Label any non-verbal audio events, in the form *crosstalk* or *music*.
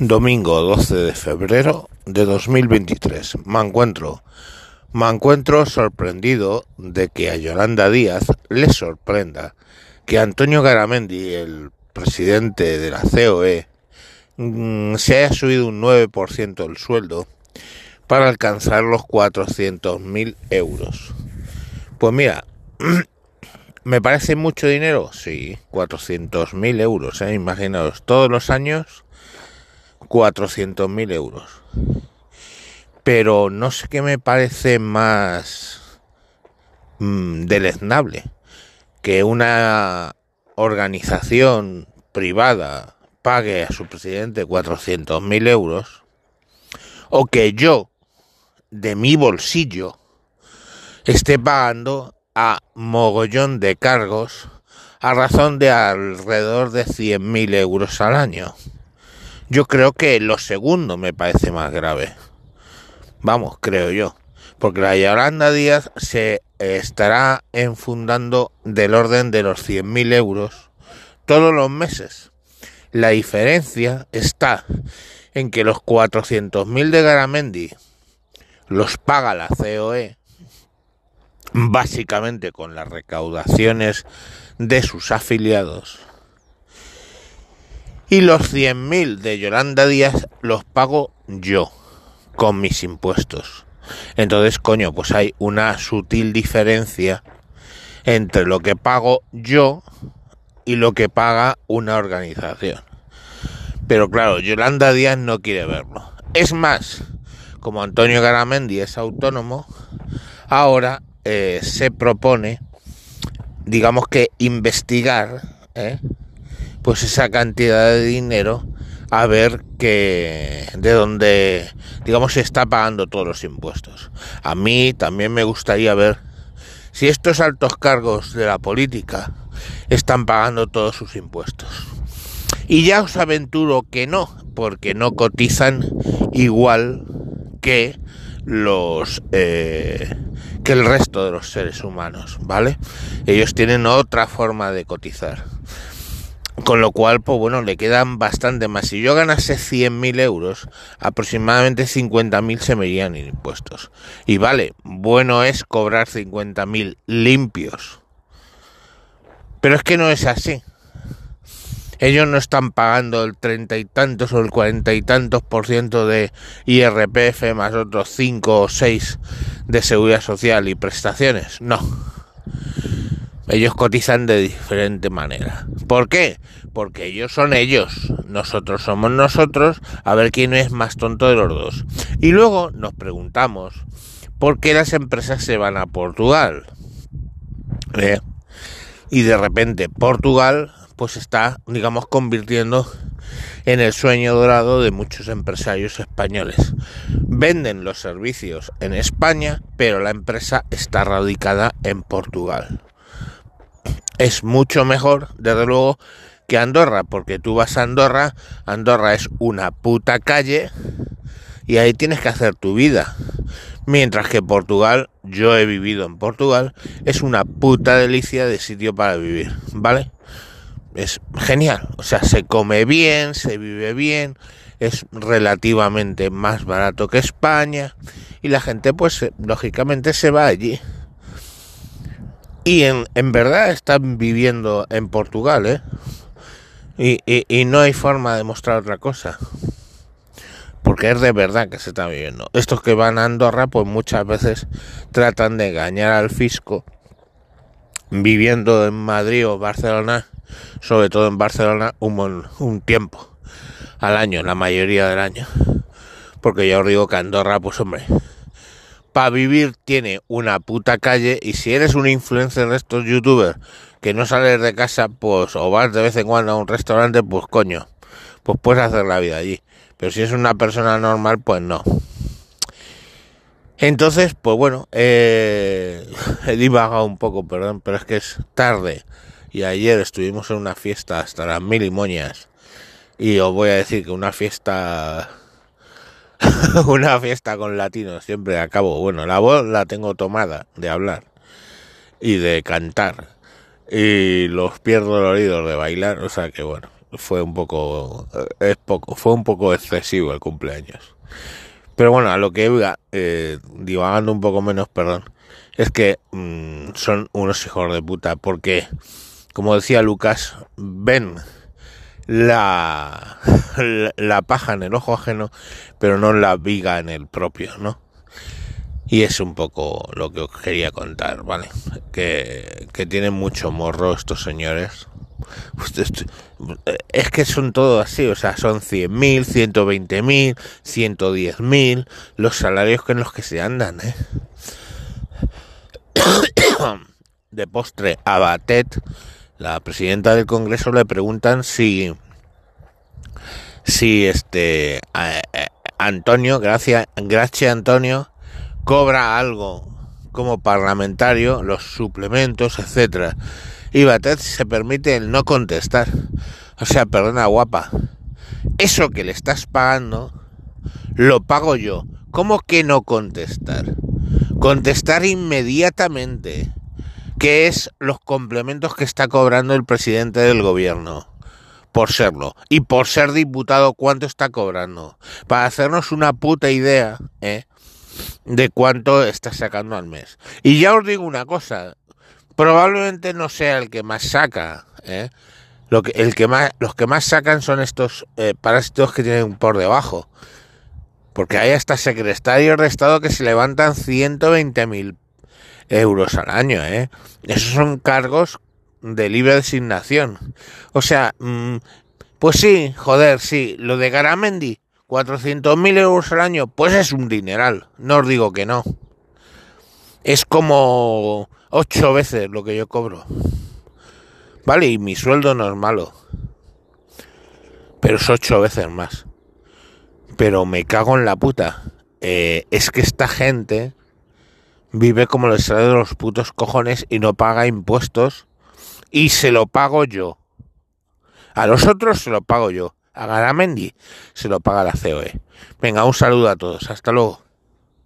Domingo 12 de febrero de 2023. Me encuentro, me encuentro sorprendido de que a Yolanda Díaz le sorprenda que Antonio Garamendi, el presidente de la COE, mm, se haya subido un 9% el sueldo para alcanzar los 400.000 euros. Pues mira, *clears throat* ¿me parece mucho dinero? Sí, 400.000 euros, ¿eh? imaginaos, todos los años 400.000 euros. Pero no sé qué me parece más mmm, deleznable que una organización privada pague a su presidente 400.000 euros o que yo de mi bolsillo esté pagando a mogollón de cargos a razón de alrededor de 100.000 euros al año. Yo creo que lo segundo me parece más grave. Vamos, creo yo. Porque la Yolanda Díaz se estará enfundando del orden de los 100.000 euros todos los meses. La diferencia está en que los 400.000 de Garamendi los paga la COE básicamente con las recaudaciones de sus afiliados y los 100.000 de Yolanda Díaz los pago yo con mis impuestos. Entonces, coño, pues hay una sutil diferencia entre lo que pago yo y lo que paga una organización. Pero claro, Yolanda Díaz no quiere verlo. Es más, como Antonio Garamendi es autónomo, ahora eh, se propone, digamos que investigar, ¿eh? Pues esa cantidad de dinero a ver que de dónde digamos se está pagando todos los impuestos. A mí también me gustaría ver si estos altos cargos de la política están pagando todos sus impuestos. Y ya os aventuro que no, porque no cotizan igual que los eh, que el resto de los seres humanos, ¿vale? Ellos tienen otra forma de cotizar. Con lo cual, pues bueno, le quedan bastante más. Si yo ganase 100.000 euros, aproximadamente 50.000 se me irían impuestos. Y vale, bueno es cobrar 50.000 limpios. Pero es que no es así. Ellos no están pagando el treinta y tantos o el cuarenta y tantos por ciento de IRPF más otros 5 o 6 de seguridad social y prestaciones. No ellos cotizan de diferente manera. ¿Por qué? Porque ellos son ellos, nosotros somos nosotros, a ver quién es más tonto de los dos. Y luego nos preguntamos, ¿por qué las empresas se van a Portugal? ¿Eh? Y de repente Portugal pues está, digamos, convirtiendo en el sueño dorado de muchos empresarios españoles. Venden los servicios en España, pero la empresa está radicada en Portugal es mucho mejor, desde luego, que Andorra, porque tú vas a Andorra, Andorra es una puta calle y ahí tienes que hacer tu vida. Mientras que Portugal, yo he vivido en Portugal, es una puta delicia de sitio para vivir, ¿vale? Es genial, o sea, se come bien, se vive bien, es relativamente más barato que España y la gente pues lógicamente se va allí. Y en, en verdad están viviendo en Portugal, ¿eh? Y, y, no hay forma de mostrar otra cosa. Porque es de verdad que se está viviendo. Estos que van a Andorra, pues muchas veces tratan de engañar al fisco viviendo en Madrid o Barcelona, sobre todo en Barcelona, un, un tiempo al año, la mayoría del año. Porque ya os digo que Andorra, pues hombre, para vivir tiene una puta calle y si eres un influencer de estos youtubers que no sales de casa, pues o vas de vez en cuando a un restaurante, pues coño, pues puedes hacer la vida allí. Pero si es una persona normal, pues no. Entonces, pues bueno, eh, *laughs* he divagado un poco, perdón, pero es que es tarde. Y ayer estuvimos en una fiesta hasta las mil y moñas. Y os voy a decir que una fiesta *laughs* una fiesta con latinos, siempre acabo. Bueno, la voz la tengo tomada de hablar y de cantar. Y los pierdo doloridos de bailar, o sea que bueno, fue un poco, eh, es poco, fue un poco excesivo el cumpleaños. Pero bueno, a lo que iba, eh, divagando un poco menos, perdón, es que mm, son unos hijos de puta, porque, como decía Lucas, ven la, *laughs* la, paja en el ojo ajeno, pero no la viga en el propio, ¿no? Y es un poco lo que os quería contar, ¿vale? Que, que tienen mucho morro estos señores. Es que son todo así, o sea, son 100.000, 120.000, 110.000 los salarios con los que se andan, ¿eh? *coughs* De postre, a Batet, la presidenta del Congreso, le preguntan si, si este Antonio, gracias, gracias Antonio, cobra algo como parlamentario, los suplementos, etcétera. Y Batet se permite el no contestar. O sea, perdona, guapa. Eso que le estás pagando, lo pago yo. ¿Cómo que no contestar? Contestar inmediatamente. ¿Qué es los complementos que está cobrando el presidente del gobierno? Por serlo. Y por ser diputado, ¿cuánto está cobrando? Para hacernos una puta idea, ¿eh? de cuánto está sacando al mes. Y ya os digo una cosa, probablemente no sea el que más saca, ¿eh? Lo que, el que más, los que más sacan son estos eh, parásitos que tienen por debajo. Porque hay hasta secretarios de Estado que se levantan 120.000 euros al año, ¿eh? Esos son cargos de libre designación. O sea, mm, pues sí, joder, sí, lo de Garamendi 400.000 euros al año, pues es un dineral, no os digo que no. Es como ocho veces lo que yo cobro. Vale, y mi sueldo no es malo. Pero es ocho veces más. Pero me cago en la puta. Eh, es que esta gente vive como les sale de los putos cojones y no paga impuestos. Y se lo pago yo. A los otros se lo pago yo a Garamendi se lo paga la COE. Venga, un saludo a todos. Hasta luego.